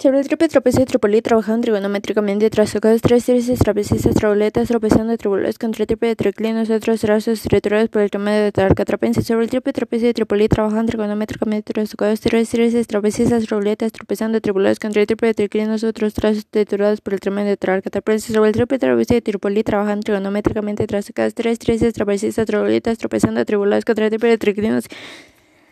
Sobre el triple trapecio de Trípoli trabajaban trigonométricamente trazocados tres series trapecistas traboletas tropezando tribulados contra el triple de triclinos otros trazos estructurados por el tamaño de tal trapense. Sobre el triple trapecio de Trípoli trabajaban trigonométricamente trazocados tres series trapecistas traboletas tropezando tribulados contra el triple de triclinos otros trazos estructurados por el tamaño de tal trapense. Sobre el triple trapecio de Trípoli trabajaban trigonométricamente trazocados tres series trapecistas traboletas tropezando tribulados contra el triple de triclinos